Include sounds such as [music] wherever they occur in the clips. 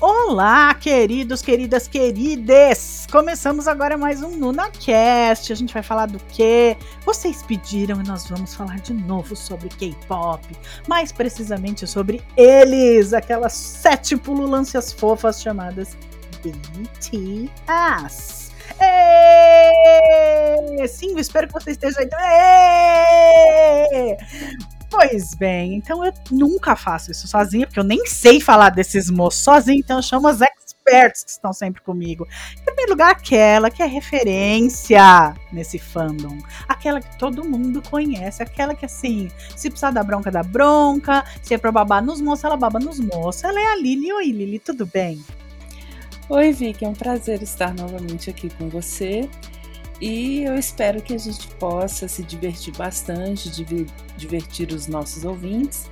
Olá, queridos, queridas, querides! Começamos agora mais um NunaCast. A gente vai falar do quê? Vocês pediram e nós vamos falar de novo sobre K-pop. Mais precisamente sobre eles, aquelas sete pululâncias fofas chamadas BTS. Sim, espero que você esteja aí. Pois bem, então eu nunca faço isso sozinha, porque eu nem sei falar desses moços sozinha, então eu chamo as experts que estão sempre comigo. Em primeiro lugar, aquela que é referência nesse fandom. Aquela que todo mundo conhece, aquela que assim, se precisar da bronca, da bronca, se é pra babar nos moços, ela baba nos moços. Ela é a Lili. Oi, Lili, tudo bem? Oi, Vicky, é um prazer estar novamente aqui com você. E eu espero que a gente possa se divertir bastante, divertir os nossos ouvintes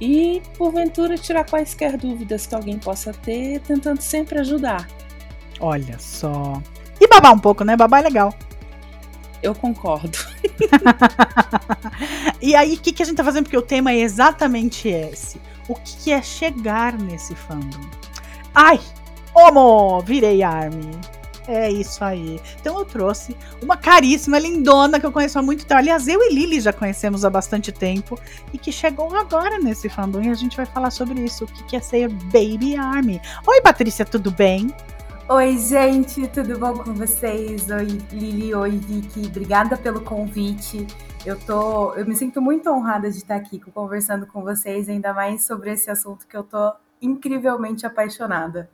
e, porventura, tirar quaisquer dúvidas que alguém possa ter, tentando sempre ajudar. Olha só. E babar um pouco, né? Babar é legal. Eu concordo. [laughs] e aí, o que, que a gente tá fazendo? Porque o tema é exatamente esse. O que, que é chegar nesse fandom? Ai, homo, virei army. É isso aí. Então eu trouxe uma caríssima, lindona, que eu conheço há muito tempo. Aliás, eu e Lili já conhecemos há bastante tempo. E que chegou agora nesse fandom. E a gente vai falar sobre isso. O que, é ser Baby Army. Oi, Patrícia, tudo bem? Oi, gente, tudo bom com vocês? Oi, Lili, oi, Vicky. Obrigada pelo convite. Eu tô, eu me sinto muito honrada de estar aqui conversando com vocês, ainda mais sobre esse assunto que eu tô incrivelmente apaixonada.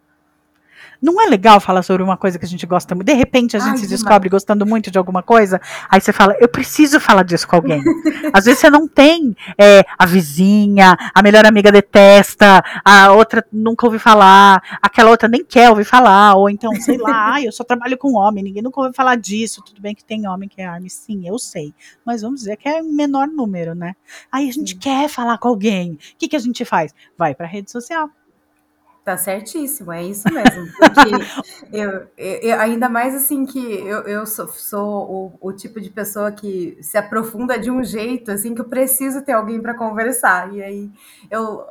Não é legal falar sobre uma coisa que a gente gosta muito? De repente a gente Ai, se demais. descobre gostando muito de alguma coisa, aí você fala, eu preciso falar disso com alguém. [laughs] Às vezes você não tem é, a vizinha, a melhor amiga detesta, a outra nunca ouviu falar, aquela outra nem quer ouvir falar, ou então, sei lá, eu só trabalho com homem, ninguém nunca ouviu falar disso. Tudo bem que tem homem que é arme, sim, eu sei. Mas vamos dizer que é menor número, né? Aí a gente Sim. quer falar com alguém. O que, que a gente faz? Vai pra rede social. Tá certíssimo, é isso mesmo. Porque [laughs] eu, eu- ainda mais assim que eu, eu sou, sou o, o tipo de pessoa que se aprofunda de um jeito assim que eu preciso ter alguém para conversar. E aí eu,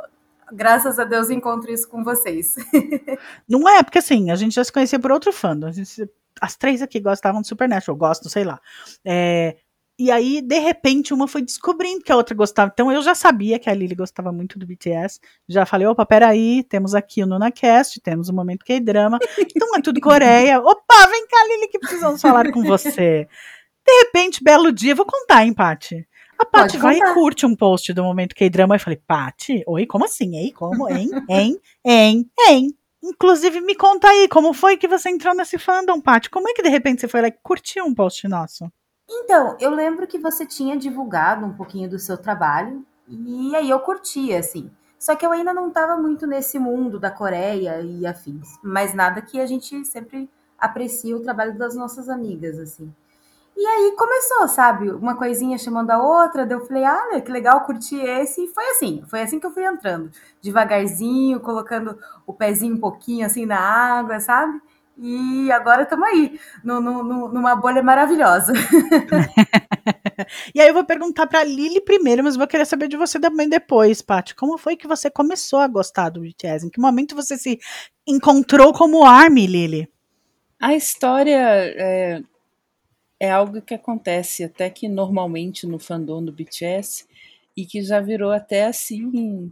graças a Deus, encontro isso com vocês. [laughs] Não é, porque assim, a gente já se conhecia por outro fandom. Gente- as três aqui gostavam de Supernatural, gostam, sei lá. É, e aí, de repente, uma foi descobrindo que a outra gostava. Então, eu já sabia que a Lily gostava muito do BTS. Já falei, opa, peraí, temos aqui o NunaCast, temos o Momento K-Drama. [laughs] Então, é tudo Coreia. Opa, vem cá, Lily, que precisamos falar com você. De repente, belo dia, vou contar, hein, Paty? A Paty vai e curte um post do Momento K-Drama. Eu falei, Paty, oi, como assim? Hein? Como? Hein? Hein? Hein? Hein? Inclusive, me conta aí, como foi que você entrou nesse fandom, Paty? Como é que de repente você foi lá e curtiu um post nosso? Então, eu lembro que você tinha divulgado um pouquinho do seu trabalho e aí eu curti, assim. Só que eu ainda não estava muito nesse mundo da Coreia e afins. Mas nada que a gente sempre aprecia o trabalho das nossas amigas, assim. E aí começou, sabe? Uma coisinha chamando a outra, daí eu falei, ah, que legal, curti esse. E foi assim, foi assim que eu fui entrando. Devagarzinho, colocando o pezinho um pouquinho assim na água, sabe? E agora estamos aí, no- no- no- numa bolha maravilhosa. [laughs] E aí eu vou perguntar pra Lily primeiro, mas vou querer saber de você também depois, Paty. Como foi que você começou a gostar do BTS? Em que momento você se encontrou como ARMY, Lily? A história é, é algo que acontece até que normalmente no fandom do BTS e que já virou até assim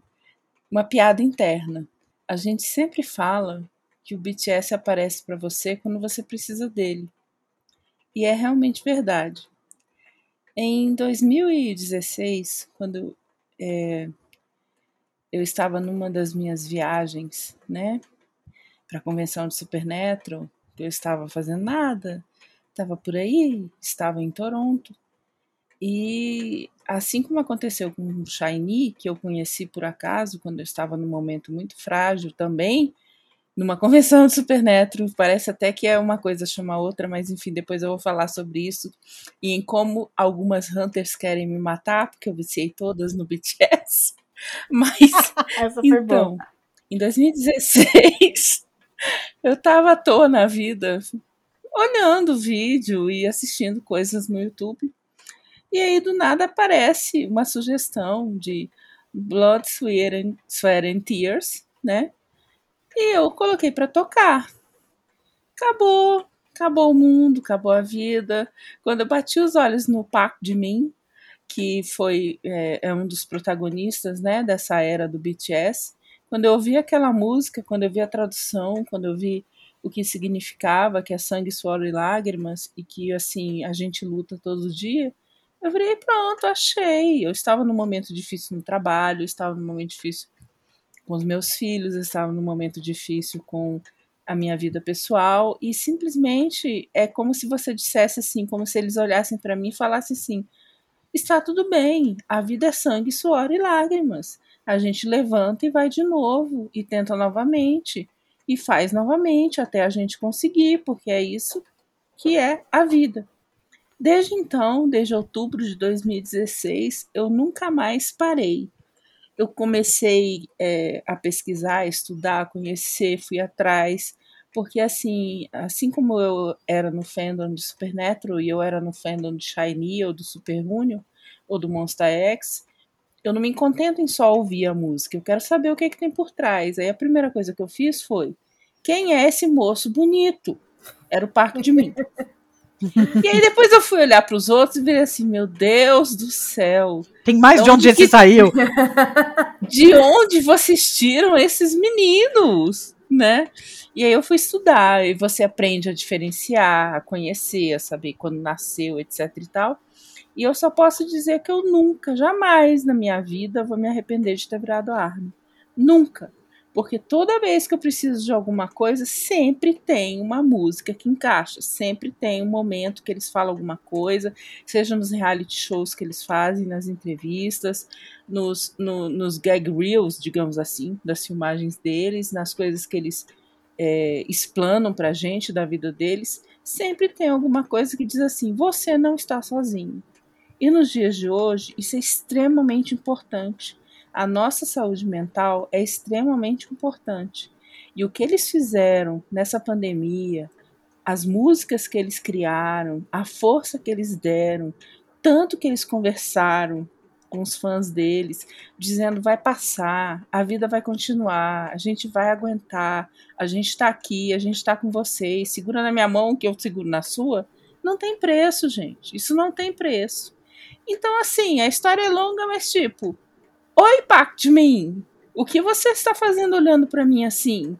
uma piada interna. A gente sempre fala que o BTS aparece para você quando você precisa dele. E é realmente verdade. Em 2016, quando é, eu estava numa das minhas viagens, né, para a convenção de Supernatural, eu estava fazendo nada, estava por aí, estava em Toronto. E assim como aconteceu com o Shiny, que eu conheci por acaso, quando eu estava num momento muito frágil também, numa [laughs] convenção de Supernatural, parece até que é uma coisa chama outra, mas enfim, depois eu vou falar sobre isso e em como algumas Hunters querem me matar, porque eu viciei todas no [laughs] BTS. Mas [laughs] Essa então, Em 2016, eu tava à toa na vida, olhando vídeo e assistindo coisas no YouTube. E aí, do nada, aparece uma sugestão de Blood, Sweat and, Sweat and Tears, né? E eu coloquei para tocar. Acabou, acabou o mundo, acabou a vida. Quando eu bati os olhos no Park de mim, que foi é, é, um dos protagonistas, né, dessa era do BTS, quando eu ouvi aquela música, quando eu vi a tradução, quando eu vi o que significava, que é sangue, suor e lágrimas, e que assim a gente luta todo dia, eu virei pronto, achei. Eu estava num momento difícil no trabalho, estava num momento difícil com os meus filhos, estava num momento difícil com a minha vida pessoal e simplesmente é como se você dissesse assim, como se eles olhassem para mim e falassem assim: está tudo bem, a vida é sangue, suor e lágrimas. A gente levanta e vai de novo e tenta novamente e faz novamente até a gente conseguir, porque é isso que é a vida. Desde então, desde outubro de 2016, eu nunca mais parei. Eu comecei é, a pesquisar, estudar, conhecer, fui atrás, porque assim, assim como eu era no fandom de Supernatural e eu era no fandom de Shiny ou do Super Junior ou do Monster X, eu não me contento em só ouvir a música, eu quero saber o que, é que tem por trás. Aí a primeira coisa que eu fiz foi: quem é esse moço bonito? Era o Parque de Mim. [laughs] E aí depois eu fui olhar para os outros e vi assim, meu Deus do céu. Tem mais de, de onde, onde esse saiu. [laughs] De onde vocês tiram esses meninos, né? E aí eu fui estudar e você aprende a diferenciar, a conhecer, a saber quando nasceu, etc e tal. E eu só posso dizer que eu nunca, jamais na minha vida vou me arrepender de ter virado arma. Nunca. Porque toda vez que eu preciso de alguma coisa, sempre tem uma música que encaixa, sempre tem um momento que eles falam alguma coisa, seja nos reality shows que eles fazem, nas entrevistas, nos, no, nos gag reels, digamos assim, das filmagens deles, nas coisas que eles é, explanam pra gente da vida deles, sempre tem alguma coisa que diz assim: você não está sozinho. E nos dias de hoje, isso é extremamente importante a nossa saúde mental é extremamente importante. E o que eles fizeram nessa pandemia, as músicas que eles criaram, a força que eles deram, tanto que eles conversaram com os fãs deles, dizendo vai passar, a vida vai continuar, a gente vai aguentar, a gente está aqui, a gente está com vocês, segura na minha mão que eu seguro na sua, não tem preço, gente. Isso não tem preço. Então, assim, a história é longa, mas tipo, Oi, Pactmin! O que você está fazendo olhando para mim assim?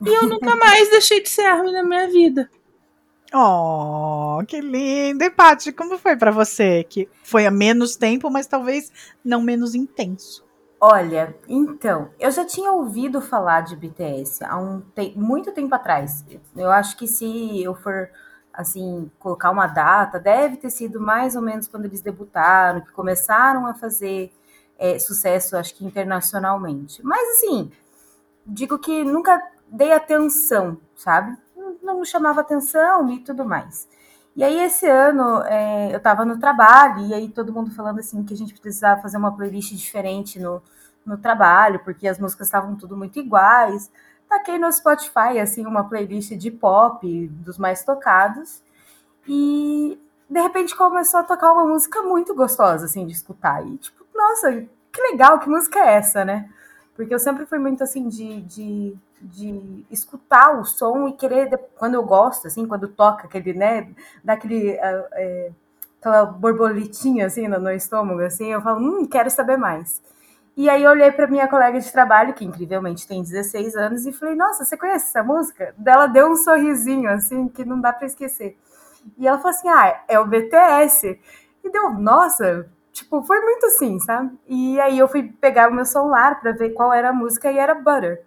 E eu nunca [laughs] mais deixei de ser Armin na minha vida. Oh, que lindo! E Paty, como foi para você? Que foi há menos tempo, mas talvez não menos intenso. Olha, então, eu já tinha ouvido falar de BTS há um te muito tempo atrás. Eu acho que se eu for assim colocar uma data, deve ter sido mais ou menos quando eles debutaram, que começaram a fazer é, sucesso, acho que internacionalmente. Mas assim, digo que nunca dei atenção, sabe? Não, chamava atenção e tudo mais. E aí esse ano é, eu estava no trabalho e aí todo mundo falando assim que a gente precisava fazer uma playlist diferente no, no trabalho, porque as músicas estavam tudo muito iguais. Taquei no Spotify assim uma playlist de pop dos mais tocados e de repente começou a tocar uma música muito gostosa assim de escutar e tipo nossa, que legal, que música é essa, né? Porque eu sempre fui muito assim de, de, de escutar o som e querer, quando eu gosto, assim, quando toca aquele, né, daquele. É, é, aquela borboletinha assim no, no estômago, assim, eu falo, hum, quero saber mais. E aí eu olhei para minha colega de trabalho, que incrivelmente tem 16 anos, e falei, nossa, você conhece essa música? Dela deu um sorrisinho, assim, que não dá para esquecer. E ela falou assim, ah, é o BTS. E deu, nossa, Tipo, foi muito assim, sabe? E aí eu fui pegar o meu celular para ver qual era a música e era Butter.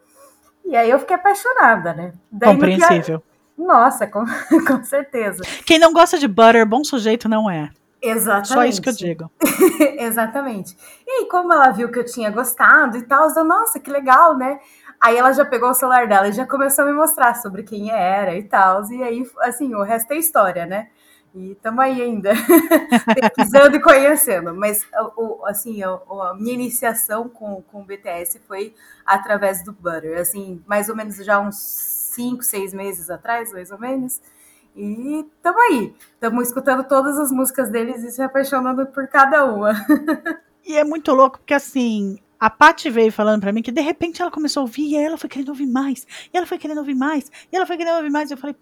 E aí eu fiquei apaixonada, né? Daí Compreensível. Nossa, [laughs] com, com certeza. Quem não gosta de Butter, bom sujeito não é. Exatamente. Só isso que eu digo. [laughs] Exatamente. E aí, como ela viu que eu tinha gostado e tal, eu, nossa, que legal, né? Aí ela já pegou o celular dela e já começou a me mostrar sobre quem era e tal. E aí, assim, o resto é história, né? E estamos aí ainda, [laughs] pesquisando e conhecendo. Mas, o, assim, a, a, minha iniciação com, com o BTS foi através do Butter. Assim, mais ou menos já uns 5, 6 meses atrás, mais ou menos. E estamos aí. Estamos escutando todas as músicas deles e se apaixonando por cada uma. [laughs] e é muito louco, porque assim, a Paty veio falando para mim que de repente ela começou a ouvir e ela foi querendo ouvir mais. E ela foi querendo ouvir mais. E ela foi querendo ouvir mais. E eu falei,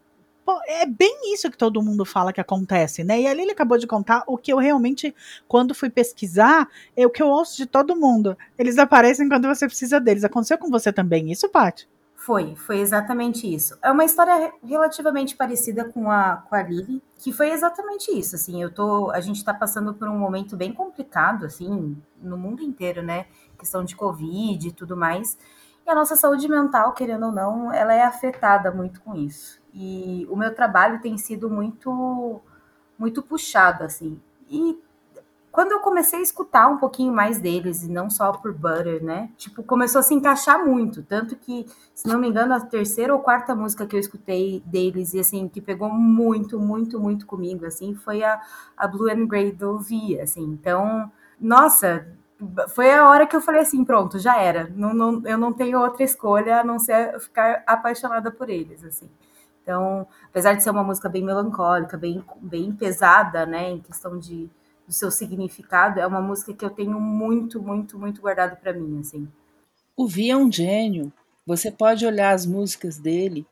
Pô, é bem isso que todo mundo fala que acontece, né? E ali ele acabou de contar o que eu realmente, quando fui pesquisar, é o que eu ouço de todo mundo. Eles aparecem quando você precisa deles. Aconteceu com você também isso, Paty? Foi, foi exatamente isso. É uma história relativamente parecida com a, com a Lily, que foi exatamente isso, assim, eu tô, a gente está passando por um momento bem complicado, assim, no mundo inteiro, né, questão de Covid e tudo mais, e a nossa saúde mental, querendo ou não, ela é afetada muito com isso. E o meu trabalho tem sido muito muito puxado assim. E quando eu comecei a escutar um pouquinho mais deles, e não só por Butter, né? Tipo, começou a se encaixar muito. Tanto que, se não me engano, a terceira ou quarta música que eu escutei deles, e assim, que pegou muito, muito, muito comigo, assim, foi a, a Blue and Grey do V, assim. Então, nossa, foi a hora que eu falei assim, pronto, já era. Não, não, eu não tenho outra escolha a não ser ficar apaixonada por eles, assim. Então, apesar de ser uma música bem melancólica, bem, bem pesada, né, em questão de do seu significado, é uma música que eu tenho muito, muito, muito guardado para mim, assim. O Vi é um gênio. Você pode olhar as músicas dele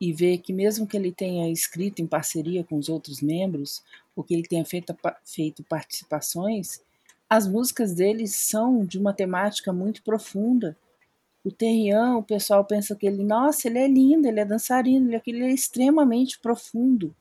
e ver que mesmo que ele tenha escrito em parceria com os outros membros, ou que ele tenha feito, feito participações, as músicas dele são de uma temática muito profunda o Terrian, o pessoal pensa que ele, nossa, ele é lindo, ele é dançarino, ele, ele é extremamente profundo.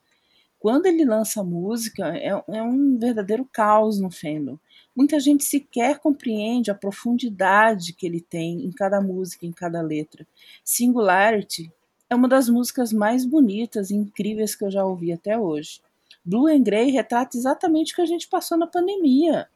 Quando ele lança música, é, é um verdadeiro caos no fandom. Muita gente sequer compreende a profundidade que ele tem em cada música, em cada letra. Singularity é uma das músicas mais bonitas e incríveis que eu já ouvi até hoje. Blue and Grey retrata exatamente o que a gente passou na pandemia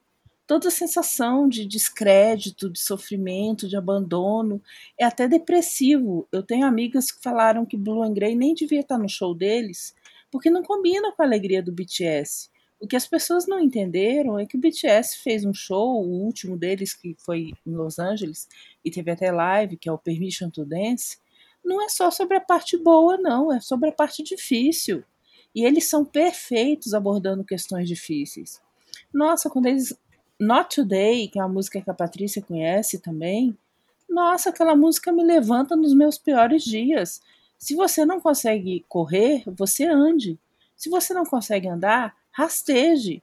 toda a sensação de descrédito, de sofrimento, de abandono, é até depressivo. Eu tenho amigas que falaram que Blue and Grey nem devia estar no show deles, porque não combina com a alegria do BTS. O que as pessoas não entenderam é que o BTS fez um show, o último deles, que foi em Los Angeles, e teve até live, que é o Permission to Dance, não é só sobre a parte boa, não, é sobre a parte difícil. E eles são perfeitos abordando questões difíceis. Nossa, quando eles Not Today, que é uma música que a Patrícia conhece também, nossa, aquela música me levanta nos meus piores dias. Se você não consegue correr, você ande. Se você não consegue andar, rasteje.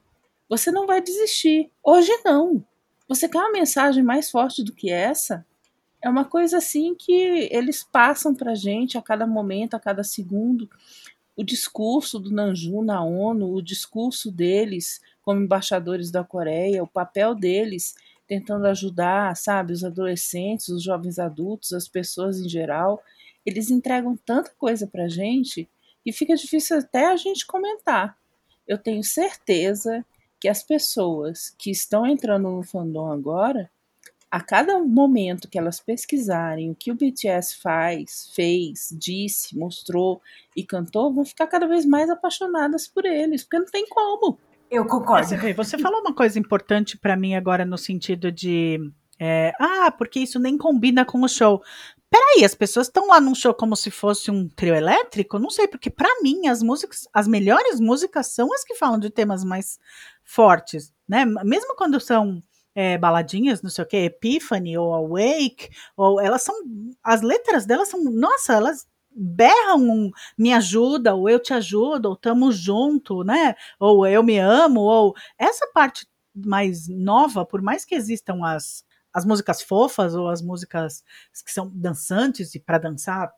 Você não vai desistir. Hoje não. Você quer uma mensagem mais forte do que essa? É uma coisa assim que eles passam pra gente a cada momento, a cada segundo. O discurso do Nanju na ONU, o discurso deles como embaixadores da Coreia, o papel deles tentando ajudar, sabe, os adolescentes, os jovens adultos, as pessoas em geral. Eles entregam tanta coisa pra gente que fica difícil até a gente comentar. Eu tenho certeza que as pessoas que estão entrando no fandom agora, a cada momento que elas pesquisarem o que o BTS faz, fez, disse, mostrou e cantou, vão ficar cada vez mais apaixonadas por eles, porque não tem como. Eu concordo. Você, você falou uma coisa importante para mim agora no sentido de. É, ah, porque isso nem combina com o show. Peraí, as pessoas estão lá num show como se fosse um trio elétrico? Não sei, porque para mim as músicas, as melhores músicas são as que falam de temas mais fortes, né? Mesmo quando são é, baladinhas, não sei o que, Epiphany ou Awake, ou elas são, as letras delas são, nossa, elas berram um me ajuda, ou eu te ajudo, ou tamo junto, né? Ou eu me amo, ou essa parte mais nova, por mais que existam as, as músicas fofas ou as músicas que são dançantes e para dançar,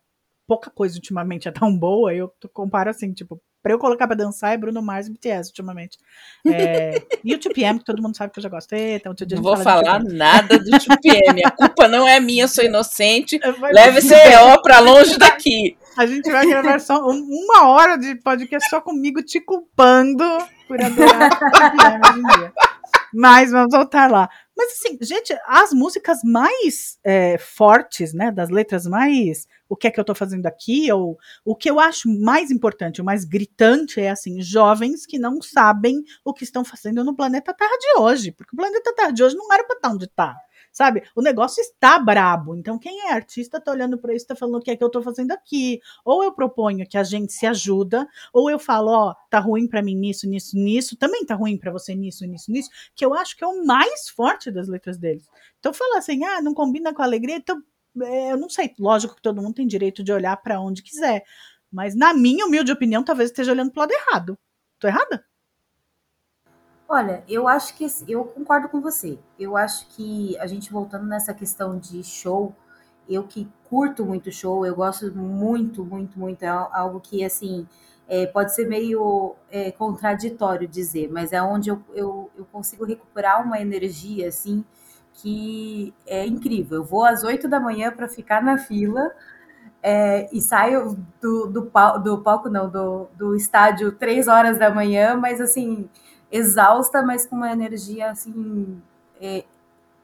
pouca coisa ultimamente é tão boa, eu comparo assim, tipo, Pra eu colocar pra dançar é Bruno Mars e BTS ultimamente. É, [laughs] e o TPM, que todo mundo sabe que eu já gosto. Eita, um não vou falar nada do TPM. A culpa não é minha, eu sou inocente. Leve esse [laughs] BO pra longe daqui. A gente vai gravar só uma hora de podcast só comigo te culpando por adorar [laughs] o TPM hoje em dia. Mas vamos voltar lá. Mas assim, gente, as músicas mais é, fortes, né, das letras mais o que é que eu tô fazendo aqui, ou o que eu acho mais importante, o mais gritante é assim, jovens que não sabem o que estão fazendo no planeta Terra de hoje, porque o planeta Terra de hoje não era para estar onde tá. Sabe? O negócio está brabo. Então, quem é artista tá olhando para isso, tá falando o que é que eu tô fazendo aqui. Ou eu proponho que a gente se ajuda, ou eu falo, ó, tá ruim para mim nisso, nisso, nisso, também tá ruim para você nisso, nisso, nisso, que eu acho que é o mais forte das letras deles. Então, falar assim, ah, não combina com a alegria, então, é, eu não sei. Lógico que todo mundo tem direito de olhar para onde quiser. Mas, na minha humilde opinião, talvez esteja olhando pro lado errado. Tô errada? Olha, eu acho que eu concordo com você. Eu acho que a gente voltando nessa questão de show, eu que curto muito show, eu gosto muito, muito, muito. É algo que assim é, pode ser meio é, contraditório dizer, mas é onde eu, eu, eu consigo recuperar uma energia assim que é incrível. Eu vou às oito da manhã para ficar na fila. É, e saio do, do, do palco, não, do, do estádio três horas da manhã, mas assim, exausta, mas com uma energia assim é,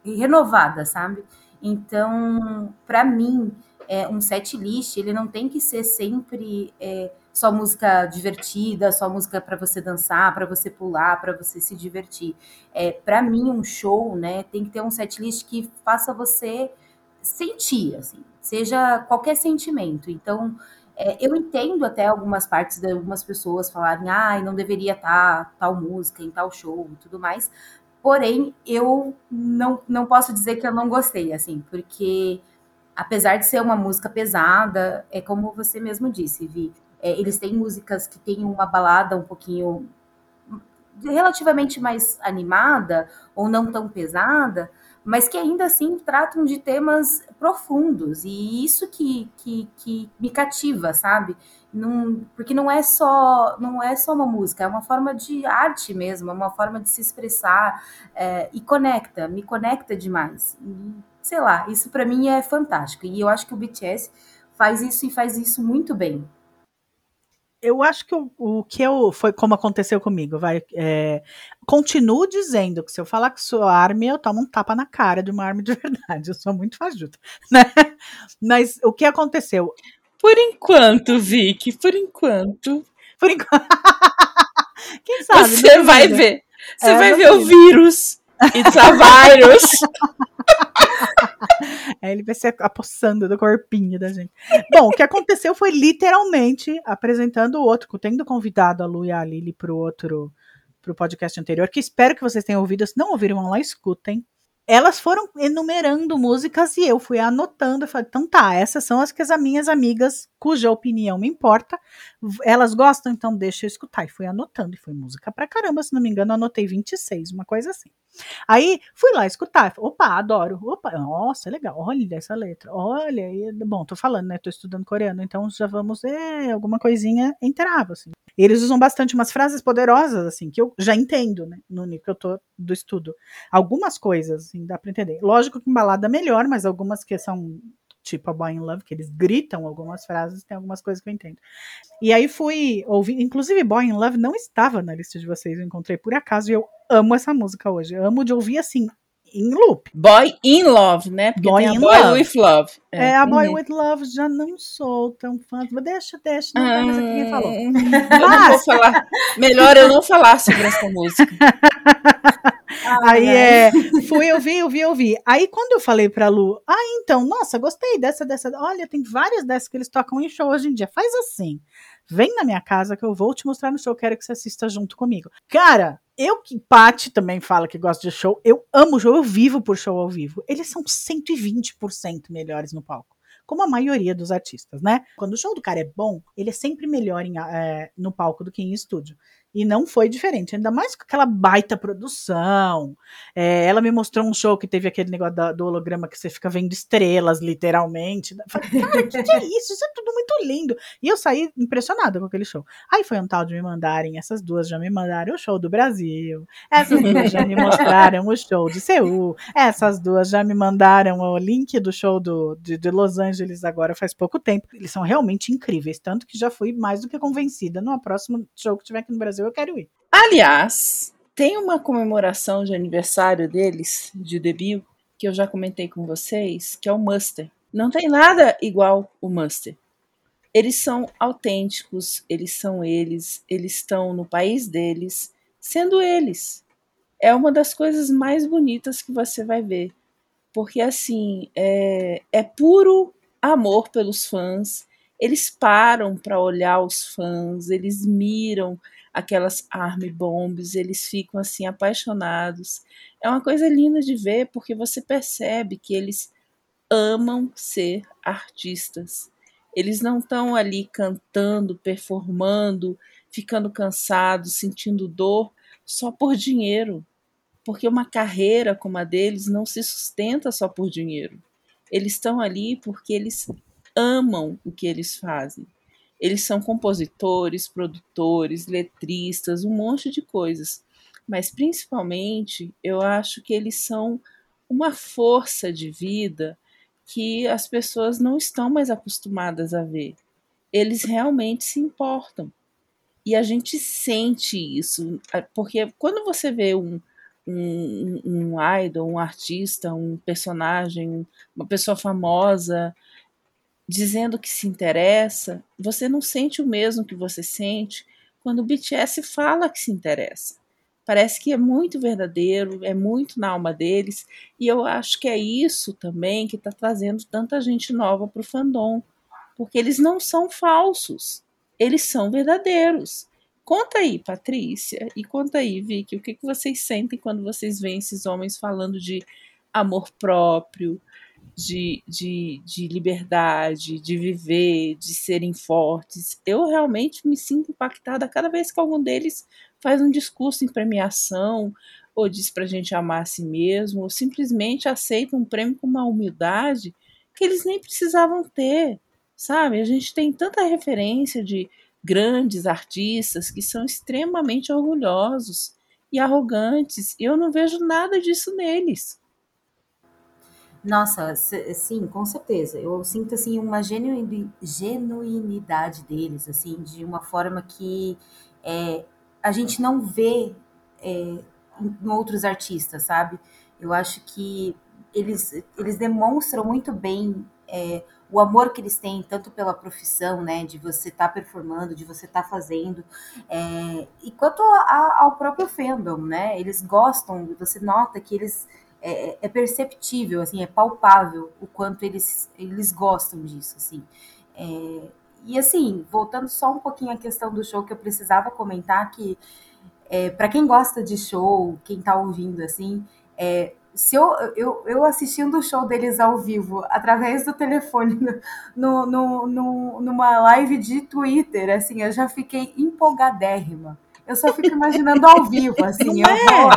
renovada, sabe? Então, para mim, é, um set list ele não tem que ser sempre é, só música divertida, só música para você dançar, para você pular, para você se divertir. É, para mim, um show, né, tem que ter um set list que faça você sentir, assim, seja qualquer sentimento. Então, é, eu entendo até algumas partes de algumas pessoas falarem, ah, não deveria estar tá tal música em tal show e tudo mais. Porém, eu não, não posso dizer que eu não gostei, assim, porque apesar de ser uma música pesada, é como você mesmo disse, Vi, é, eles têm músicas que têm uma balada um pouquinho relativamente mais animada ou não tão pesada, mas que ainda assim tratam de temas profundos e isso que, que, que me cativa, sabe? Não, porque não é só não é só uma música, é uma forma de arte mesmo, é uma forma de se expressar é, e conecta, me conecta demais. Sei lá, isso para mim é fantástico e eu acho que o BTS faz isso e faz isso muito bem eu acho que o, o, que eu foi como aconteceu comigo, vai. É, continuo dizendo que se eu falar que sou arme, eu tomo um tapa na cara de uma arma de [laughs] verdade. Eu sou muito fajuta, né? Mas o que aconteceu? Por enquanto, Vicky, por enquanto. Por enquanto. [laughs] Quem sabe? Você vai ver. Você é, vai ver o vírus. It's a virus. [laughs] é, ele vai se apossando do corpinho da gente. Bom, o que aconteceu foi literalmente apresentando o outro, tendo convidado a Lu e a Lili pro outro pro podcast anterior, que espero que vocês tenham ouvido. Se não ouviram, vão lá escutem elas foram enumerando músicas e eu fui anotando. Eu falei, então tá, essas são as que as minhas amigas, cuja opinião me importa, elas gostam, então deixa eu escutar. E fui anotando, e foi música pra caramba, se não me engano, anotei 26, uma coisa assim. Aí fui lá escutar, opa, adoro, opa, nossa, é legal, olha essa letra, olha, e, bom, tô falando, né, tô estudando coreano, então já vamos ver alguma coisinha entrava, assim. Eles usam bastante umas frases poderosas, assim, que eu já entendo, né, no nível que eu tô do estudo. Algumas coisas, assim, dá pra entender. Lógico que em balada melhor, mas algumas que são tipo a Boy in Love, que eles gritam algumas frases, tem algumas coisas que eu entendo. E aí fui ouvir, inclusive Boy in Love não estava na lista de vocês, eu encontrei por acaso e eu amo essa música hoje. Eu amo de ouvir assim, em loop. Boy in Love, né? Porque boy tem a Boy love. with Love. É, é a Boy uhum. with Love já não sou tão fã. Mas deixa, deixa, não ah, mais aqui falou. Mas... não vou falar. Melhor eu não falar sobre essa música. [laughs] Aí é, fui ouvir, ouvir, ouvir. Aí quando eu falei pra Lu, ah, então, nossa, gostei dessa, dessa. Olha, tem várias dessas que eles tocam em show hoje em dia. Faz assim. Vem na minha casa que eu vou te mostrar no show, quero que você assista junto comigo. Cara, eu que Paty também fala que gosta de show, eu amo show, eu vivo por show ao vivo. Eles são 120% melhores no palco como a maioria dos artistas, né? Quando o show do cara é bom, ele é sempre melhor em, é, no palco do que em estúdio. E não foi diferente, ainda mais com aquela baita produção. É, ela me mostrou um show que teve aquele negócio da, do holograma que você fica vendo estrelas, literalmente. falei, cara, o que, que, é isso? Isso é tudo muito lindo. E eu saí impressionada com aquele show. Aí foi um tal de me mandarem, essas duas já me mandaram o show do Brasil, essas duas já me mostraram o show de Seul, essas duas já me mandaram o link do show do, de, de Los Angeles agora faz pouco tempo. Eles são realmente incríveis, tanto que já fui mais do que convencida no próximo show que tiver aqui no Brasil eu quero ir. Aliás, tem uma comemoração de aniversário deles, de debut, que eu já comentei com vocês, que é o Muster. Não tem nada igual o Muster. Eles são autênticos, eles são eles, eles estão no país deles, sendo eles. É uma das coisas mais bonitas que você vai ver. Porque, assim, é, é puro amor pelos fãs. Eles param para olhar os fãs, eles miram aquelas army bombs, eles ficam assim apaixonados. É uma coisa linda de ver porque você percebe que eles amam ser artistas. Eles não estão ali cantando, performando, ficando cansados, sentindo dor só por dinheiro. Porque uma carreira como a deles não se sustenta só por dinheiro. Eles estão ali porque eles amam o que eles fazem. Eles são compositores, produtores, letristas, um monte de coisas. Mas principalmente, eu acho que eles são uma força de vida que as pessoas não estão mais acostumadas a ver. Eles realmente se importam. E a gente sente isso, porque quando você vê um, um, um idol, um artista, um personagem, uma pessoa famosa dizendo que se interessa, você não sente o mesmo que você sente quando o BTS fala que se interessa. Parece que é muito verdadeiro, é muito na alma deles, e eu acho que é isso também que está trazendo tanta gente nova para o fandom, porque eles não são falsos, eles são verdadeiros. Conta aí, Patrícia, e conta aí, Vicky, o que, que vocês sentem quando vocês veem esses homens falando de amor próprio, de, de, de liberdade, de viver, de serem fortes. Eu realmente me sinto impactada cada vez que algum deles faz um discurso em premiação, ou diz para a gente amar a si mesmo, ou simplesmente aceita um prêmio com uma humildade que eles nem precisavam ter, sabe? A gente tem tanta referência de grandes artistas que são extremamente orgulhosos e arrogantes, e eu não vejo nada disso neles. Nossa, sim, com certeza. Eu sinto assim uma genuinidade deles, assim, de uma forma que é, a gente não vê é, em outros artistas, sabe? Eu acho que eles, eles demonstram muito bem é, o amor que eles têm tanto pela profissão, né, de você estar tá performando, de você estar tá fazendo, é, e quanto a, ao próprio fandom, né? Eles gostam, você nota que eles é, é, perceptível, assim, é palpável o quanto eles, eles gostam disso, assim. É, e assim, voltando só um pouquinho à questão do show que eu precisava comentar que é, para quem gosta de show, quem está ouvindo assim, é, se eu, eu, eu assistindo o show deles ao vivo através do telefone no, no, no, numa live de Twitter, assim, eu já fiquei empolgadérrima. Eu só fico imaginando ao vivo, assim. Eu é? vou,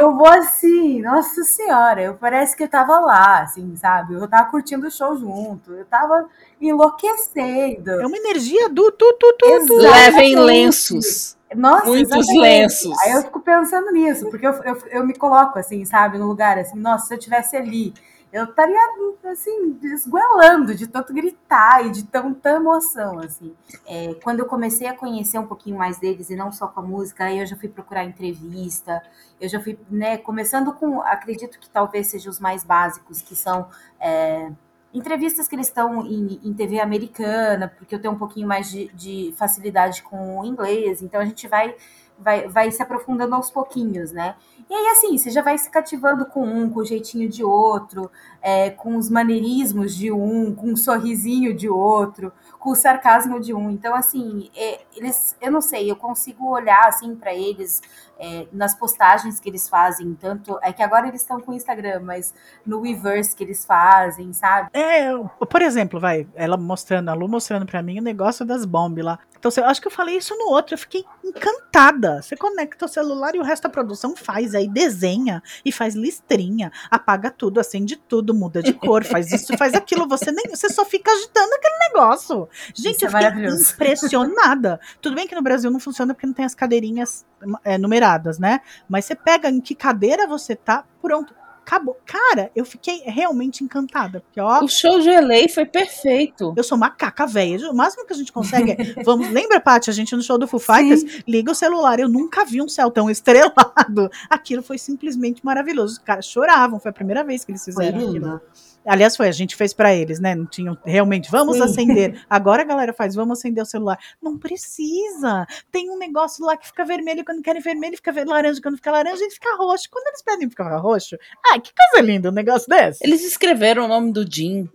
eu vou assim, nossa senhora, eu parece que eu tava lá, assim, sabe? Eu tava curtindo o show junto, eu tava enlouquecendo. É uma energia do tu, tu, tu, tu. Levem lenços. Nossa, Muitos exatamente. lenços. Aí eu fico pensando nisso, porque eu, eu, eu me coloco assim, sabe, no lugar assim, nossa, se eu tivesse ali eu estaria assim esgoelando de tanto gritar e de tanta emoção assim. É, quando eu comecei a conhecer um pouquinho mais deles e não só com a música, aí eu já fui procurar entrevista, eu já fui, né, começando com, acredito que talvez sejam os mais básicos, que são é, entrevistas que eles estão em, em, TV americana, porque eu tenho um pouquinho mais de, de facilidade com o inglês, então a gente vai vai, vai se aprofundando aos pouquinhos, né? E aí, assim, você já vai se cativando com um, com o jeitinho de outro, é, com os maneirismos de um, com o sorrisinho de outro, com o sarcasmo de um. Então, assim, é, eles, eu não sei, eu consigo olhar, assim, para eles é, nas postagens que eles fazem, tanto. É que agora eles estão com o Instagram, mas no Weverse que eles fazem, sabe? É, por exemplo, vai, ela mostrando, a Lu mostrando para mim o negócio das bombas lá. Então, eu acho que eu falei isso no outro, eu fiquei encantada. Você conecta o celular e o resto da produção faz, aí desenha e faz listrinha, apaga tudo, acende tudo, muda de cor, faz isso, faz aquilo. Você nem, você só fica agitando aquele negócio. Gente, isso eu é fiquei impressionada. Tudo bem que no Brasil não funciona porque não tem as cadeirinhas é, numeradas, né? Mas você pega em que cadeira você tá, pronto acabou. Cara, eu fiquei realmente encantada. Porque, ó, O show de LA foi perfeito. eu sou macaca velha. O máximo que a gente consegue é. [laughs] Vamos, lembra, Paty, a gente no show do Foo Fighters? Liga o celular. Eu nunca vi um céu tão estrelado. Aquilo foi simplesmente maravilhoso. Os caras choravam. Foi a primeira vez que eles Foi fizeram aquilo. lindo. Aliás, foi, a gente fez pra eles, né? Não tinham realmente, vamos Sim. acender. [laughs] Agora a galera faz, vamos acender o celular. Não precisa. Tem um negócio lá que fica vermelho quando querem vermelho, fica laranja quando fica laranja e fica roxo. Quando eles pedem ficar roxo, ah, que coisa linda um negócio desse. Eles escreveram o nome do Jim.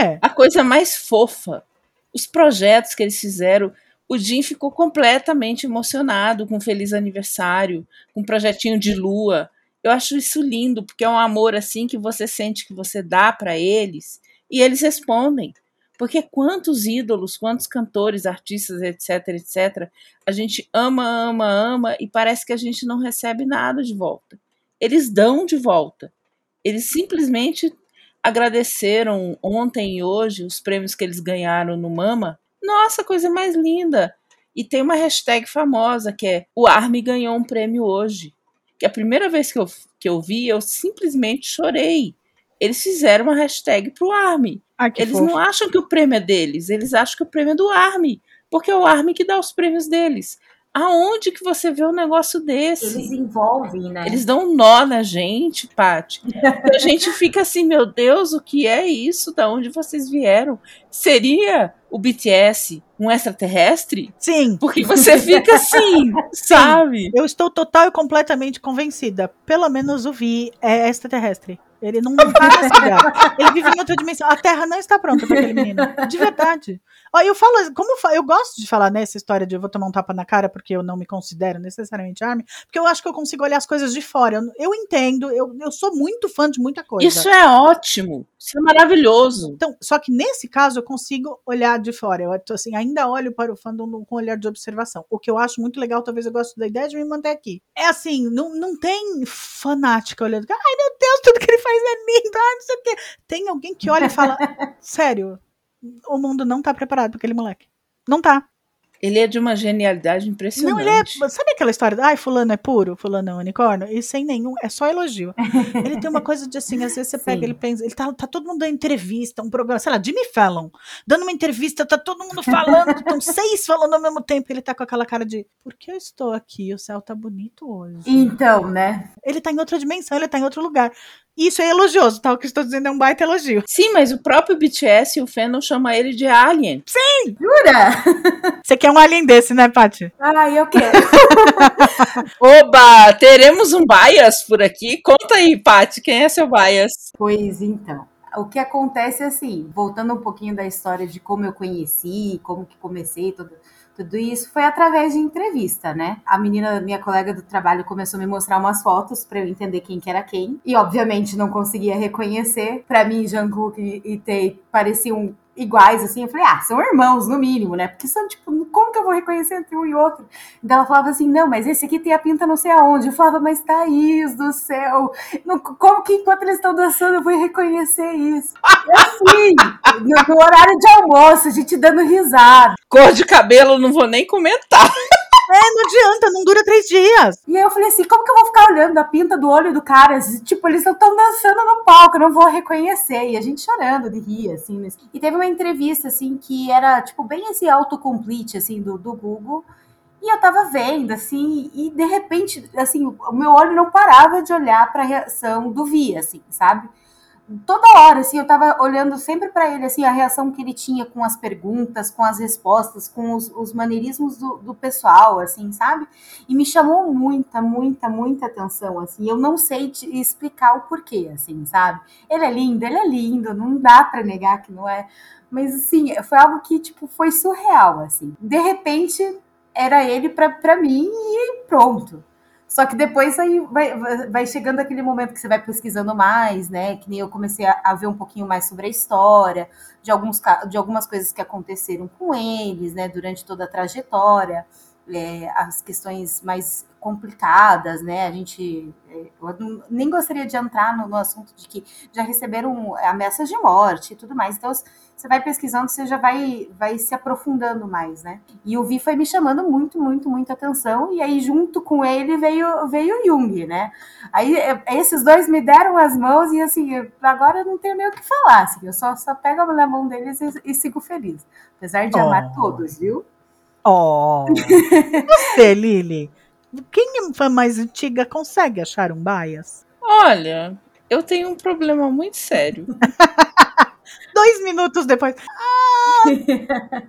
é? A coisa mais fofa. Os projetos que eles fizeram. O Jim ficou completamente emocionado com Feliz Aniversário, com um projetinho de lua. Eu acho isso lindo, porque é um amor assim que você sente que você dá para eles e eles respondem. Porque quantos ídolos, quantos cantores, artistas, etc, etc, a gente ama, ama, ama e parece que a gente não recebe nada de volta. Eles dão de volta. Eles simplesmente agradeceram ontem e hoje os prêmios que eles ganharam no Mama. Nossa, coisa mais linda! E tem uma hashtag famosa que é o Army ganhou um prêmio hoje. Que a primeira vez que eu, que eu vi, eu simplesmente chorei. Eles fizeram uma hashtag pro Army. Ah, Eles fofo. não acham que o prêmio é deles, eles acham que o prêmio é do Army. Porque é o Army que dá os prêmios deles. Aonde que você vê um negócio desse? Eles envolvem, né? Eles dão um nó na gente, Paty. E a gente [laughs] fica assim, meu Deus, o que é isso? Da onde vocês vieram? Seria o BTS um extraterrestre? Sim, Porque você fica assim, [laughs] sabe? eu estou total e completamente convencida. Pelo menos o Vi é extraterrestre. Ele não vive nesse lugar. Ele vive em outra dimensão. A Terra não está pronta para aquele menino. De verdade. Ó, eu falo, como eu gosto de falar nessa história de eu vou tomar um tapa na cara porque eu não me considero necessariamente army, porque eu acho que eu consigo olhar as coisas de fora. Eu, eu entendo, eu, eu sou muito fã de muita coisa. Isso é ótimo. Isso é maravilhoso. Então, só que nesse caso eu consigo olhar de fora. Eu assim, ainda olho para o fandom com um olhar de observação. O que eu acho muito legal, talvez eu gosto da ideia de me manter aqui. É assim, não, não tem fanática olhando. Ai, meu Deus, tudo que ele faz é lindo. Ai, não sei o quê. Tem alguém que olha e fala: [laughs] Sério, o mundo não tá preparado para aquele moleque. Não tá. Ele é de uma genialidade impressionante. Não, ele é. Sabe aquela história? Ai, fulano é puro, fulano é unicórnio? E sem nenhum, é só elogio. Ele tem uma coisa de assim, às vezes você pega, Sim. ele pensa, ele tá, tá todo mundo dando entrevista, um programa, sei lá, Jimmy Fallon, dando uma entrevista, tá todo mundo falando, [laughs] estão seis falando ao mesmo tempo, ele tá com aquela cara de, por que eu estou aqui? O céu tá bonito hoje. Então, né? Ele tá em outra dimensão, ele tá em outro lugar. Isso é elogioso, tá? O que eu estou dizendo é um baita elogio. Sim, mas o próprio BTS e o fandom chama ele de Alien. Jura? [laughs] Você quer um alien desse, né, Paty? Ai, eu quero. [laughs] Oba, teremos um bias por aqui? Conta aí, Paty, quem é seu bias? Pois então. O que acontece é assim, voltando um pouquinho da história de como eu conheci, como que comecei tudo, tudo isso, foi através de entrevista, né? A menina, minha colega do trabalho, começou a me mostrar umas fotos para eu entender quem que era quem. E obviamente não conseguia reconhecer. Para mim, Jungkook e Tae pareciam iguais, assim. Eu falei, ah, são irmãos, no mínimo, né? Porque são, tipo, como que eu vou reconhecer entre um e outro? Então ela falava assim, não, mas esse aqui tem a pinta não sei aonde. Eu falava, mas Thaís do céu, não- como que enquanto eles estão dançando eu vou reconhecer isso? E assim, no, no horário de almoço, a gente dando risada. Cor de cabelo, não vou nem comentar. É, não adianta, não dura três dias. E aí eu falei assim, como que eu vou ficar olhando a pinta do olho do cara? Tipo, eles estão dançando no palco, eu não vou reconhecer. E a gente chorando de rir, assim. nesse- E teve uma entrevista, assim, que era, tipo, bem esse autocomplete, assim, do, do Google. E eu tava vendo, assim, e de repente, assim, o meu olho não parava de olhar pra reação do Vi, assim, sabe? Toda hora, assim, eu tava olhando sempre pra ele, assim, a reação que ele tinha com as perguntas, com as respostas, com os, os maneirismos do, do pessoal, assim, sabe? E me chamou muita, muita, muita atenção, assim. Eu não sei te explicar o porquê, assim, sabe? Ele é lindo, ele é lindo, não dá pra negar que não é. Mas, assim, foi algo que, tipo, foi surreal, assim. De repente, era ele pra mim e pronto. Só que depois aí vai, vai- chegando aquele momento que você vai pesquisando mais, né? Que nem eu comecei a, a ver um pouquinho mais sobre a história, de, alguns, de algumas coisas que aconteceram com eles, né? Durante toda a trajetória, é, as questões mais complicadas, né? A gente é, nem gostaria de entrar no, no, assunto de que já receberam ameaças de morte e tudo mais. Então, você vai pesquisando, você já vai, vai se aprofundando mais, né? E o Vi foi me chamando muito, muito, muita atenção. E aí, junto com ele, veio, veio o Jung, né? Aí, é, esses dois me deram as mãos e, assim, agora eu não tenho nem o que falar. Assim, eu só, só pego na mão deles e, e sigo feliz. Apesar de oh. amar todos, viu? Oh! [laughs] Você, Lili? Quem foi mais antiga consegue achar um bias? Olha, eu tenho um problema muito sério. [laughs] Dois minutos depois. Ah!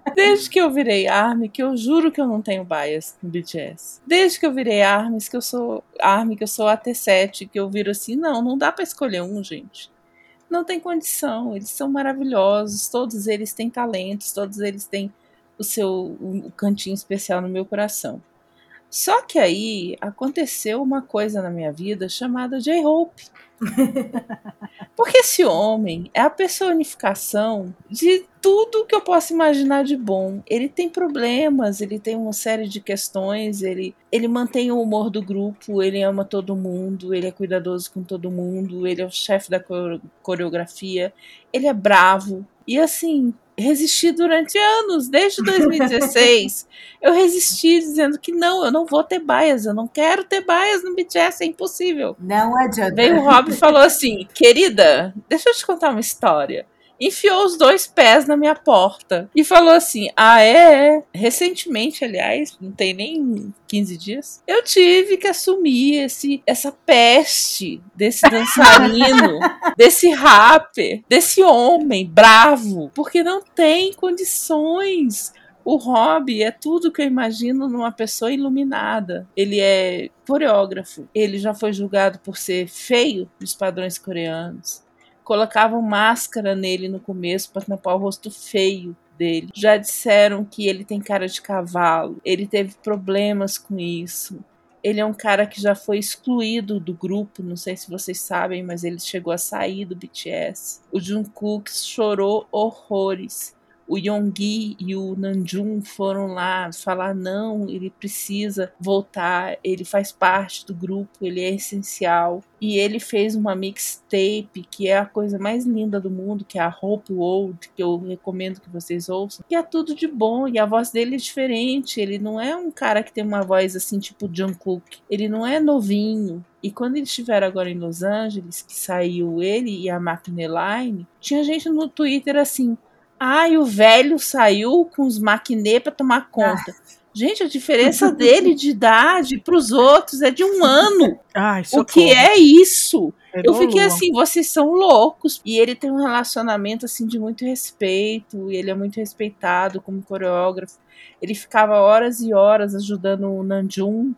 [laughs] Desde que eu virei ARMY, que eu juro que eu não tenho bias no BTS. Desde que eu virei ARMY, que eu sou ARMY, que eu sou AT7, que eu viro assim, não, não dá para escolher um, gente. Não tem condição, eles são maravilhosos, todos eles têm talentos, todos eles têm o seu o cantinho especial no meu coração. Só que aí aconteceu uma coisa na minha vida chamada J-Hope. [laughs] Porque esse homem é a personificação de tudo que eu posso imaginar de bom. Ele tem problemas, ele tem uma série de questões, ele, ele mantém o humor do grupo, ele ama todo mundo, ele é cuidadoso com todo mundo, ele é o chefe da coreografia, ele é bravo. E assim, resisti durante anos, desde 2016. eu resisti dizendo que não, eu não vou ter baias, eu não quero ter baias no BTS, é impossível. Não adianta. Veio o Rob e falou assim: querida, deixa eu te contar uma história enfiou os dois pés na minha porta e falou assim: Ah, é? Recentemente, aliás, não tem nem 15 dias, eu tive que assumir esse, essa peste desse [laughs] dançarino, desse rapper, desse homem bravo, porque não tem condições. O Rob é tudo que eu imagino numa pessoa iluminada. Ele é coreógrafo. Ele já foi julgado por ser feio dos padrões coreanos colocavam máscara nele no começo para tampar o rosto feio dele. Já disseram que ele tem cara de cavalo, ele teve problemas com isso. Ele é um cara que já foi excluído do grupo, não sei se vocês sabem, mas ele chegou a sair do BTS. O Jungkook chorou horrores o Yonggi e o Nanjum foram lá falar não, ele precisa voltar, ele faz parte do grupo, ele é essencial. E ele fez uma mixtape que é a coisa mais linda do mundo, que é a Hope World, que eu recomendo que vocês ouçam. Que é tudo de bom e a voz dele é diferente, ele não é um cara que tem uma voz assim tipo Jungkook, ele não é novinho, e quando eles estiveram agora em Los Angeles, que saiu ele e a Line, tinha gente no Twitter assim: Ai, o velho saiu com os maquinê para tomar conta. Ah. Gente, a diferença dele de idade para os outros é de um ano. Ai, o que é isso? É eu fiquei assim, vocês são loucos. E ele tem um relacionamento assim de muito respeito, e ele é muito respeitado como coreógrafo. Ele ficava horas e horas ajudando o Nanjum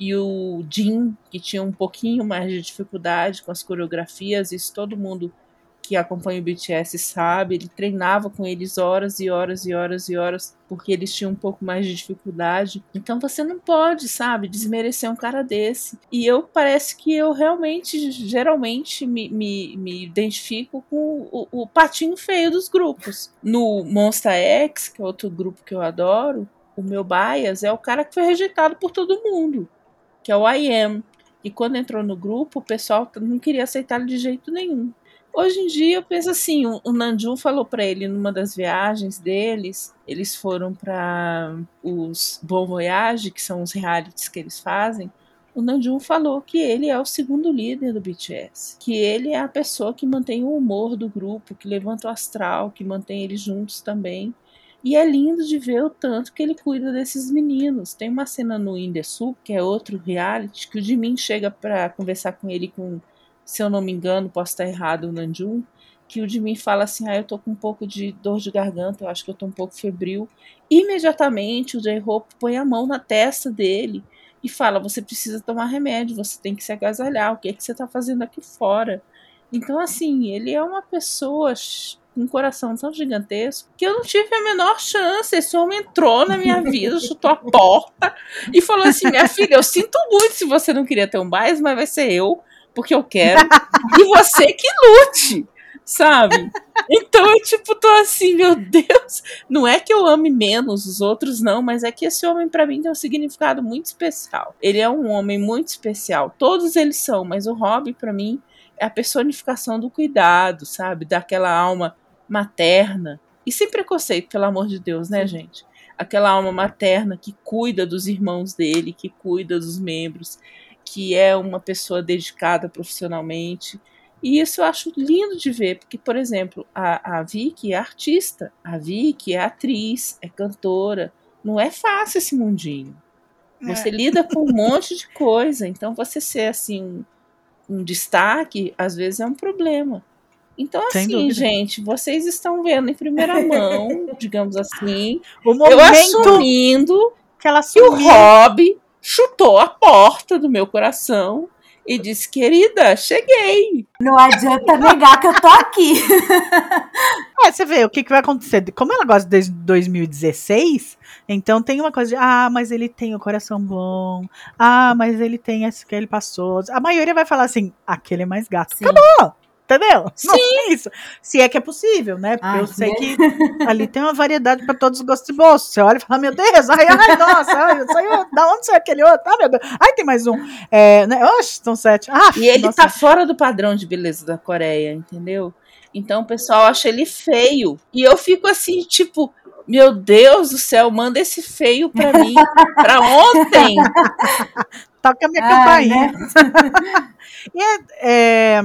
e o Jin, que tinha um pouquinho mais de dificuldade com as coreografias, isso todo mundo que acompanha o BTS sabe, ele treinava com eles horas e horas e horas e horas, porque eles tinham um pouco mais de dificuldade. Então você não pode, sabe, desmerecer um cara desse. E eu parece que eu realmente, geralmente, me, me, me identifico com o, o patinho feio dos grupos. No Monster X, que é outro grupo que eu adoro, o meu bias é o cara que foi rejeitado por todo mundo, que é o I Am. E quando entrou no grupo, o pessoal não queria aceitar ele de jeito nenhum. Hoje em dia eu penso assim, o Nanju falou para ele numa das viagens deles, eles foram para os Bon Voyage, que são os realities que eles fazem. O Nanjum falou que ele é o segundo líder do BTS, que ele é a pessoa que mantém o humor do grupo, que levanta o astral, que mantém eles juntos também. E é lindo de ver o tanto que ele cuida desses meninos. Tem uma cena no Indesul, que é outro reality, que o Jimin chega para conversar com ele com se eu não me engano, posso estar errado, o Nanjum, que o de mim fala assim: ah, eu tô com um pouco de dor de garganta, eu acho que eu tô um pouco febril. Imediatamente o J-Hope põe a mão na testa dele e fala: você precisa tomar remédio, você tem que se agasalhar, o que é que você tá fazendo aqui fora? Então, assim, ele é uma pessoa com um coração tão gigantesco que eu não tive a menor chance. Esse homem entrou na minha vida, [laughs] chutou a porta e falou assim: minha filha, eu sinto muito se você não queria ter um bais, mas vai ser eu porque eu quero, e você que lute, sabe? Então eu, tipo, tô assim, meu Deus. Não é que eu ame menos os outros, não, mas é que esse homem, para mim, tem um significado muito especial. Ele é um homem muito especial. Todos eles são, mas o Rob, para mim, é a personificação do cuidado, sabe? Daquela alma materna. E sem preconceito, pelo amor de Deus, né, gente? Aquela alma materna que cuida dos irmãos dele, que cuida dos membros, que é uma pessoa dedicada profissionalmente. E isso eu acho lindo de ver, porque, por exemplo, a, a Vicky é artista, a Vicky é atriz, é cantora. Não é fácil esse mundinho. Você é. lida com um [laughs] monte de coisa, então você ser assim um, destaque, às vezes é um problema. Então, assim, gente, vocês estão vendo em primeira [laughs] mão, digamos assim, o momento eu assumindo que, ela que o Rob chutou a porta do meu coração e disse: Querida, cheguei. Não adianta negar que eu tô aqui. é, [laughs] você vê o que, que vai acontecer. Como ela gosta desde 2016, então tem uma coisa de: ah, mas ele tem o coração bom. Ah, mas ele tem isso que ele passou. A maioria vai falar assim: aquele é mais gato. Sim. Acabou! Entendeu? [laughs] Sim. Não é isso. Se é que é possível, né? Porque ai, eu sei que ali tem uma variedade para todos os gostos e bolsos. Você olha e fala, meu Deus, ai, ai, nossa, ai, saiu, da onde saiu aquele outro? Ah, meu Deus. Ai, tem mais um. É, né? Oxe, são sete. Ah, e ele nossa. tá fora do padrão de beleza da Coreia, entendeu? Então o pessoal acha ele feio. E eu fico assim, tipo, meu Deus do céu, manda esse feio pra mim, [laughs] pra ontem. Toca a minha Ai, campainha. Né? [laughs] e é, é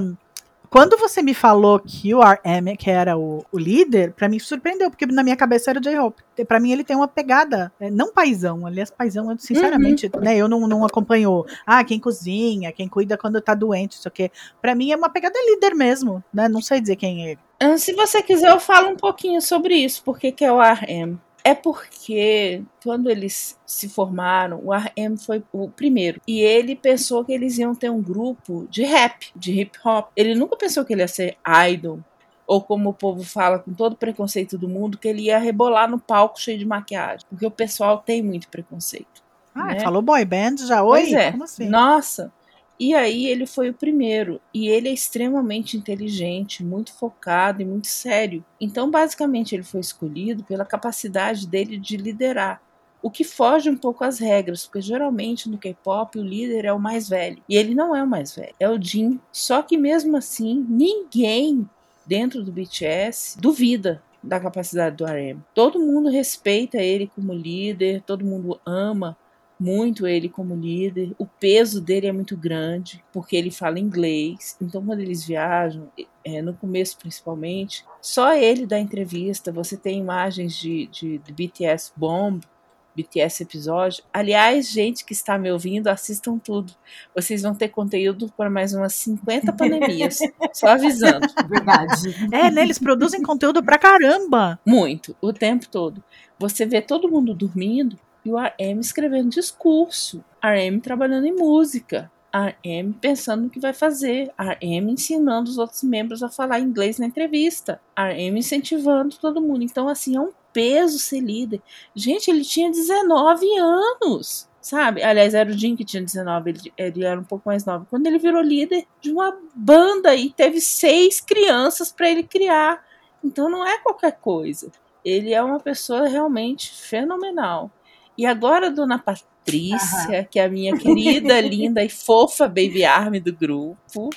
quando você me falou que o RM, que era o, o líder, para mim surpreendeu, porque na minha cabeça era o J-Hope. Pra mim ele tem uma pegada, é, não paisão, aliás, paisão, sinceramente, uhum. né, eu não, não acompanho, ah, quem cozinha, quem cuida quando tá doente, isso aqui. Pra mim é uma pegada líder mesmo, né, não sei dizer quem é. Ah, se você quiser, eu falo um pouquinho sobre isso, porque que é o RM. É porque quando eles se formaram, o RM foi o primeiro. E ele pensou que eles iam ter um grupo de rap, de hip hop. Ele nunca pensou que ele ia ser idol. Ou como o povo fala com todo o preconceito do mundo, que ele ia rebolar no palco cheio de maquiagem. Porque o pessoal tem muito preconceito. Ah, né? falou boy band já? Oi? Pois é. Assim? Nossa. E aí ele foi o primeiro. E ele é extremamente inteligente, muito focado e muito sério. Então, basicamente, ele foi escolhido pela capacidade dele de liderar. O que foge um pouco às regras, porque geralmente no K-pop o líder é o mais velho. E ele não é o mais velho, é o Jin. Só que mesmo assim, ninguém dentro do BTS duvida da capacidade do RM. Todo mundo respeita ele como líder, todo mundo ama muito ele como líder. O peso dele é muito grande, porque ele fala inglês. Então, quando eles viajam, é, no começo principalmente, só ele dá entrevista. Você tem imagens de, de, de BTS Bomb, BTS episódio. Aliás, gente que está me ouvindo, assistam tudo. Vocês vão ter conteúdo para mais umas 50 [laughs] pandemias. só avisando. Verdade. É, né? Eles produzem conteúdo pra caramba. Muito, o tempo todo. Você vê todo mundo dormindo, e o RM escrevendo discurso, RM trabalhando em música, RM pensando no que vai fazer, RM ensinando os outros membros a falar inglês na entrevista, RM incentivando todo mundo. Então, assim, é um peso ser líder. Gente, ele tinha 19 anos, sabe? Aliás, era o Jim que tinha 19, ele, ele era um pouco mais novo. Quando ele virou líder de uma banda e teve seis crianças para ele criar. Então, não é qualquer coisa. Ele é uma pessoa realmente fenomenal. E agora, dona Patrícia, que é a minha querida, [laughs] linda e fofa baby army do grupo,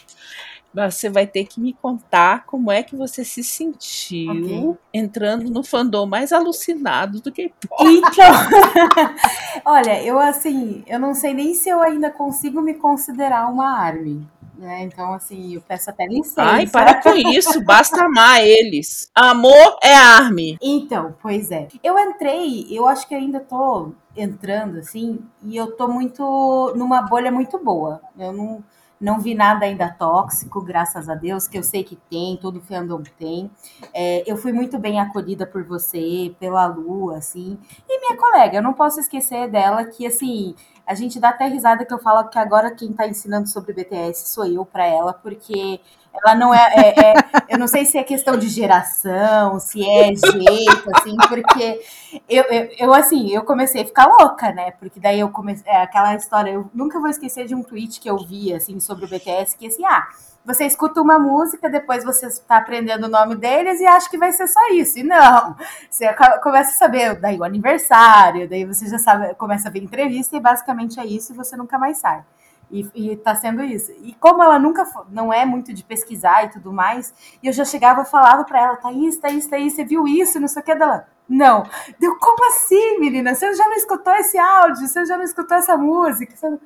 você vai ter que me contar como é que você se sentiu okay. entrando no fandom mais alucinado do que Então, [laughs] [laughs] olha, eu assim, eu não sei nem se eu ainda consigo me considerar uma army. Né? Então, assim, eu peço até licença. Ai, para com isso, basta amar eles. Amor é arme. Então, pois é. Eu entrei, eu acho que ainda tô entrando, assim, e eu tô muito numa bolha muito boa. Eu não, não vi nada ainda tóxico, graças a Deus, que eu sei que tem, todo fandom tem. É, eu fui muito bem acolhida por você, pela Lu, assim. E minha colega, eu não posso esquecer dela que, assim, a gente dá até risada que eu falo que agora quem está ensinando sobre BTS sou eu para ela, porque Ela não é, é, é, [laughs] Eu não sei se é questão de geração, se é jeito, assim, porque eu, eu, eu, assim, eu comecei a ficar louca, né? Porque daí eu comecei. É aquela história, eu nunca vou esquecer de um tweet que eu vi, assim, sobre o BTS, que assim, ah você escuta uma música, depois você está aprendendo o nome deles e acha que vai ser só isso. E não, você começa a saber daí o aniversário, daí você já sabe, começa a ver entrevista e basicamente é isso e você nunca mais sai. E, e tá sendo isso. E como ela nunca não é muito de pesquisar e tudo mais, e eu já chegava e falava para ela, Thaís, Thaís, Thaís, você viu isso, não sei o que dela. Não. Deu, como assim, menina? Você já não escutou esse áudio? Você já não escutou essa música? Você não...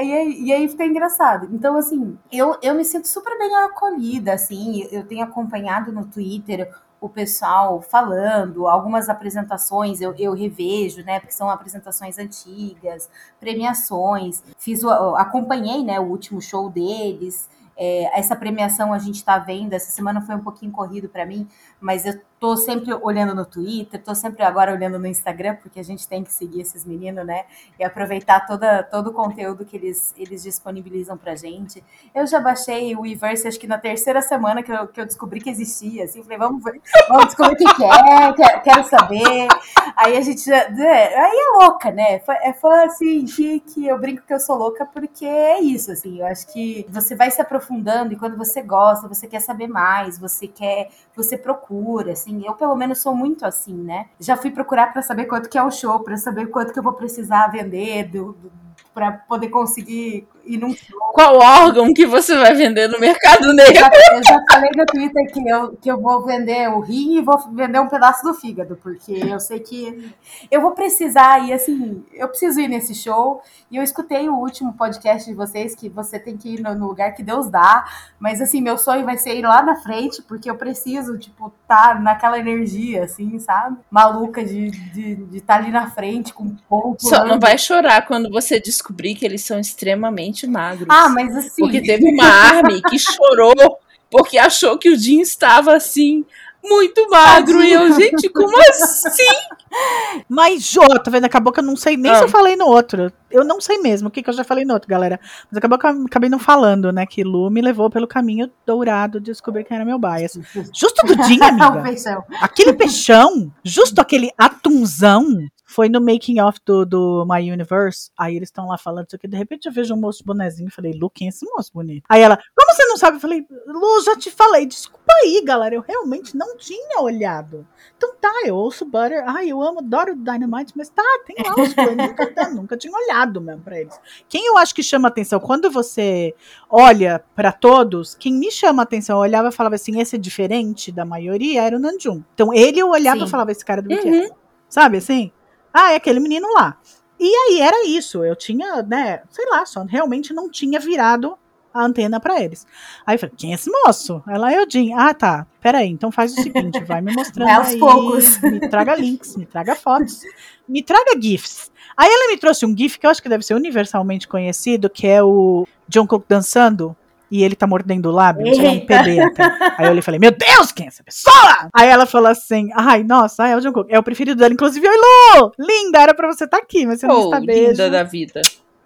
Aí, e aí fica engraçado. Então, assim, eu, eu me sinto super bem acolhida, assim, eu tenho acompanhado no Twitter o pessoal falando, algumas apresentações eu, eu revejo, né, porque são apresentações antigas, premiações, fiz o, acompanhei, né, o último show deles, é, essa premiação a gente está vendo, essa semana foi um pouquinho corrido para mim, mas eu tô sempre olhando no Twitter, tô sempre agora olhando no Instagram, porque a gente tem que seguir esses meninos, né? E aproveitar toda, todo o conteúdo que eles, eles disponibilizam pra gente. Eu já baixei o Weverse, acho que na terceira semana que eu, que eu descobri que existia, assim, falei, vamos, vamos descobrir o que é, quero, quero saber. Aí a gente já. Né, aí é louca, né? É fã assim, que, que eu brinco que eu sou louca, porque é isso, assim. Eu acho que você vai se aprofundando e quando você gosta, você quer saber mais, você quer, você procura, assim assim. Eu, pelo menos, sou muito assim, né? Já fui procurar para saber quanto que é o show, para saber quanto que eu vou precisar vender do, do para poder conseguir ir num show. Qual órgão que você vai vender no mercado negro? Eu já, eu já falei no Twitter que eu, que eu vou vender o rim e vou vender um pedaço do fígado, porque eu sei que eu vou precisar e assim, eu preciso ir nesse show. E eu escutei o último podcast de vocês que você tem que ir no, no lugar que Deus dá, mas assim, meu sonho vai ser ir lá na frente, porque eu preciso, tipo, tá naquela energia, assim, sabe? Maluca de estar de, de tá ali na frente com um ponto. Só não vai chorar quando você descobrir que eles são extremamente magros. Ah, mas assim. Porque [laughs] teve uma arme que chorou porque achou que o Jim estava assim muito magro. Tadinho. E eu, gente, como assim? [laughs] Mas, Jô, tá vendo? Acabou que eu não sei nem ah. se eu falei no outro. Eu não sei mesmo o que, que eu já falei no outro, galera. Mas acabou que eu acabei não falando, né? Que Lu me levou pelo caminho dourado de descobrir quem era meu bias. Justo do dia, amiga. [laughs] aquele peixão, justo aquele atunzão foi no making of do, do My Universe. Aí eles estão lá falando isso aqui. De repente eu vejo um moço bonezinho e falei, Lu, quem é esse moço bonito? Aí ela, como você não sabe? Eu falei, Lu, já te falei. Desculpa aí, galera. Eu realmente não tinha olhado. Então tá, eu ouço Butter. Ai, eu amo, adoro Dynamite, mas tá, tem lá os coisas. nunca, nunca tinha olhado mesmo pra eles. Quem eu acho que chama atenção, quando você olha para todos, quem me chama atenção, eu olhava e falava assim, esse é diferente da maioria, era o Nanjum. Então ele eu olhava Sim. e falava, esse cara é do BTS. Uhum. Sabe assim? Ah, é aquele menino lá. E aí era isso. Eu tinha, né, sei lá, só realmente não tinha virado a antena para eles. Aí eu falei, quem é esse moço? Ela é o Jim. Ah, tá. Peraí, então faz o seguinte, vai me mostrando é aos aí, poucos. me traga links, me traga fotos, me traga GIFs. Aí ela me trouxe um GIF que eu acho que deve ser universalmente conhecido, que é o John Cook dançando e ele tá mordendo o lábio, é um PB até. Aí eu olhei e falei, meu Deus, quem é essa pessoa? Aí ela falou assim, ai, nossa, é o Jungkook, é o preferido dela, inclusive, oi Lu, linda, era pra você estar tá aqui, mas você oh, não está, beijo. linda da vida.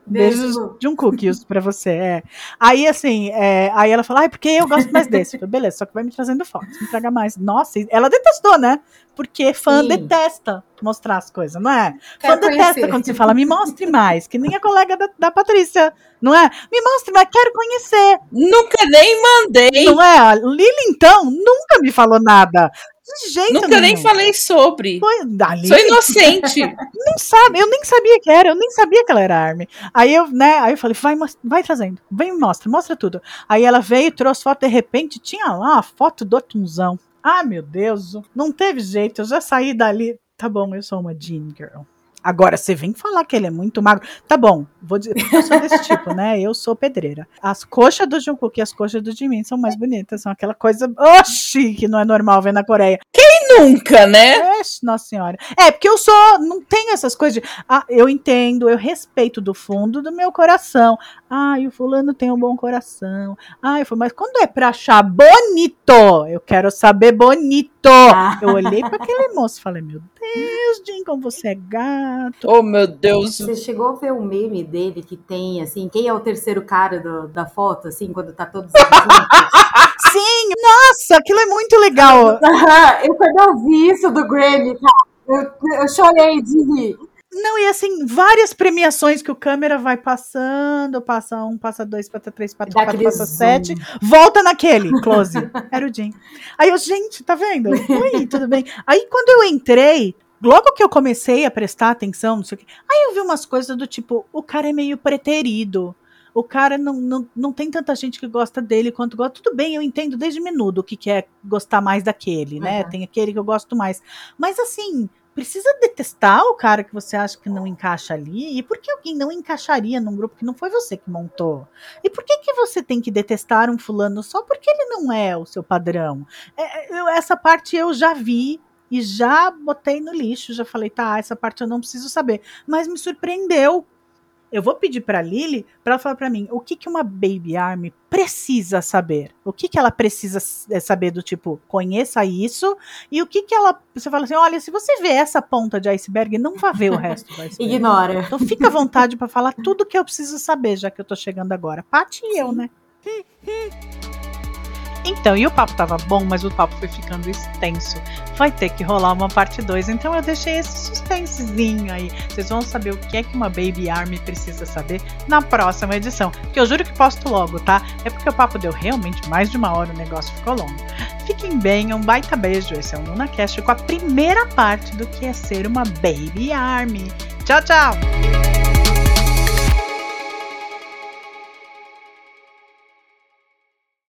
Beijos de um cookies pra você, é. Aí, assim, é, aí ela falou, ai, porque eu gosto mais desse. Eu falei, beleza, só que vai me trazendo fotos, me traga mais. Nossa, ela detestou, né? Porque fã Sim. detesta mostrar as coisas, não é? Quero fã conhecer. detesta quando você fala, me mostre mais, que nem a colega da, da Patrícia, não é? Me mostre mais, quero conhecer. Nunca nem mandei. Não é? Lili, então, nunca me falou nada. De jeito Nunca nenhum. nem falei sobre. Foi, dali. Sou inocente. [laughs] não sabe, eu nem sabia que era, eu nem sabia que ela era Armin. Aí eu, né, aí eu falei, vai, vai trazendo, vem mostra, mostra tudo. Aí ela veio, trouxe foto, de repente tinha lá a foto do Tunzão. Ah, meu Deus, não teve jeito, eu já saí dali. Tá bom, eu sou uma Jean Girl. Agora, você vem falar que ele é muito magro. Tá bom, vou dizer, eu sou desse [laughs] tipo, né? Eu sou pedreira. As coxas do Jungkook e as coxas do Jimin são mais bonitas. São aquela coisa, oxi, que não é normal ver na Coreia. Quem nunca, né? É, nossa senhora. É, porque eu sou, não tenho essas coisas de, ah, eu entendo, eu respeito do fundo do meu coração. Ai, o fulano tem um bom coração. Ai, mas quando é pra achar bonito, eu quero saber bonito. Ah. Eu olhei para aquele moço e falei, meu Deus, Jim, como você é gato. Oh, meu Deus. Você chegou a ver o meme dele que tem, assim, quem é o terceiro cara do, da foto, assim, quando tá todos? [laughs] Sim, nossa, aquilo é muito legal. [laughs] eu quando eu vi isso do Grammy, cara, eu, eu chorei de rir. Não, e assim, várias premiações que o câmera vai passando, passa um, passa dois, passa três, passa quatro, passa zoom. sete, volta naquele, close. Era o Jim. Aí eu, gente, tá vendo? Oi, tudo bem. Aí quando eu entrei, logo que eu comecei a prestar atenção, não sei o quê, aí eu vi umas coisas do tipo, o cara é meio preterido. O cara não, não, não tem tanta gente que gosta dele quanto gosta. Tudo bem, eu entendo desde menudo o que que é gostar mais daquele, né? Uhum. Tem aquele que eu gosto mais. Mas assim, precisa detestar o cara que você acha que não encaixa ali? E por que alguém não encaixaria num grupo que não foi você que montou? E por que, que você tem que detestar um fulano só porque ele não é o seu padrão? É, eu- essa parte eu já vi e já botei no lixo, já falei, tá, essa parte eu não preciso saber. Mas me surpreendeu. Eu vou pedir pra Lily pra ela falar pra mim o que, que uma Baby Army precisa saber. O que, que ela precisa s- saber do tipo, conheça isso, e o que, que ela. Você fala assim: olha, se você vê essa ponta de iceberg, não vá ver o resto do iceberg. Ignora. Então fica à vontade pra falar tudo que eu preciso saber, já que eu tô chegando agora. Paty e eu, né? Então, e o papo tava bom, mas o papo foi ficando extenso. Vai ter que rolar uma parte 2, então eu deixei esse suspensezinho aí. Vocês vão saber o que é que uma Baby Army precisa saber na próxima edição. Que eu juro que posto logo, tá? É porque o papo deu realmente mais de uma hora, o negócio ficou longo. Fiquem bem, um baita beijo. Esse é o NunaCast com a primeira parte do que é ser uma Baby Army. Tchau, tchau!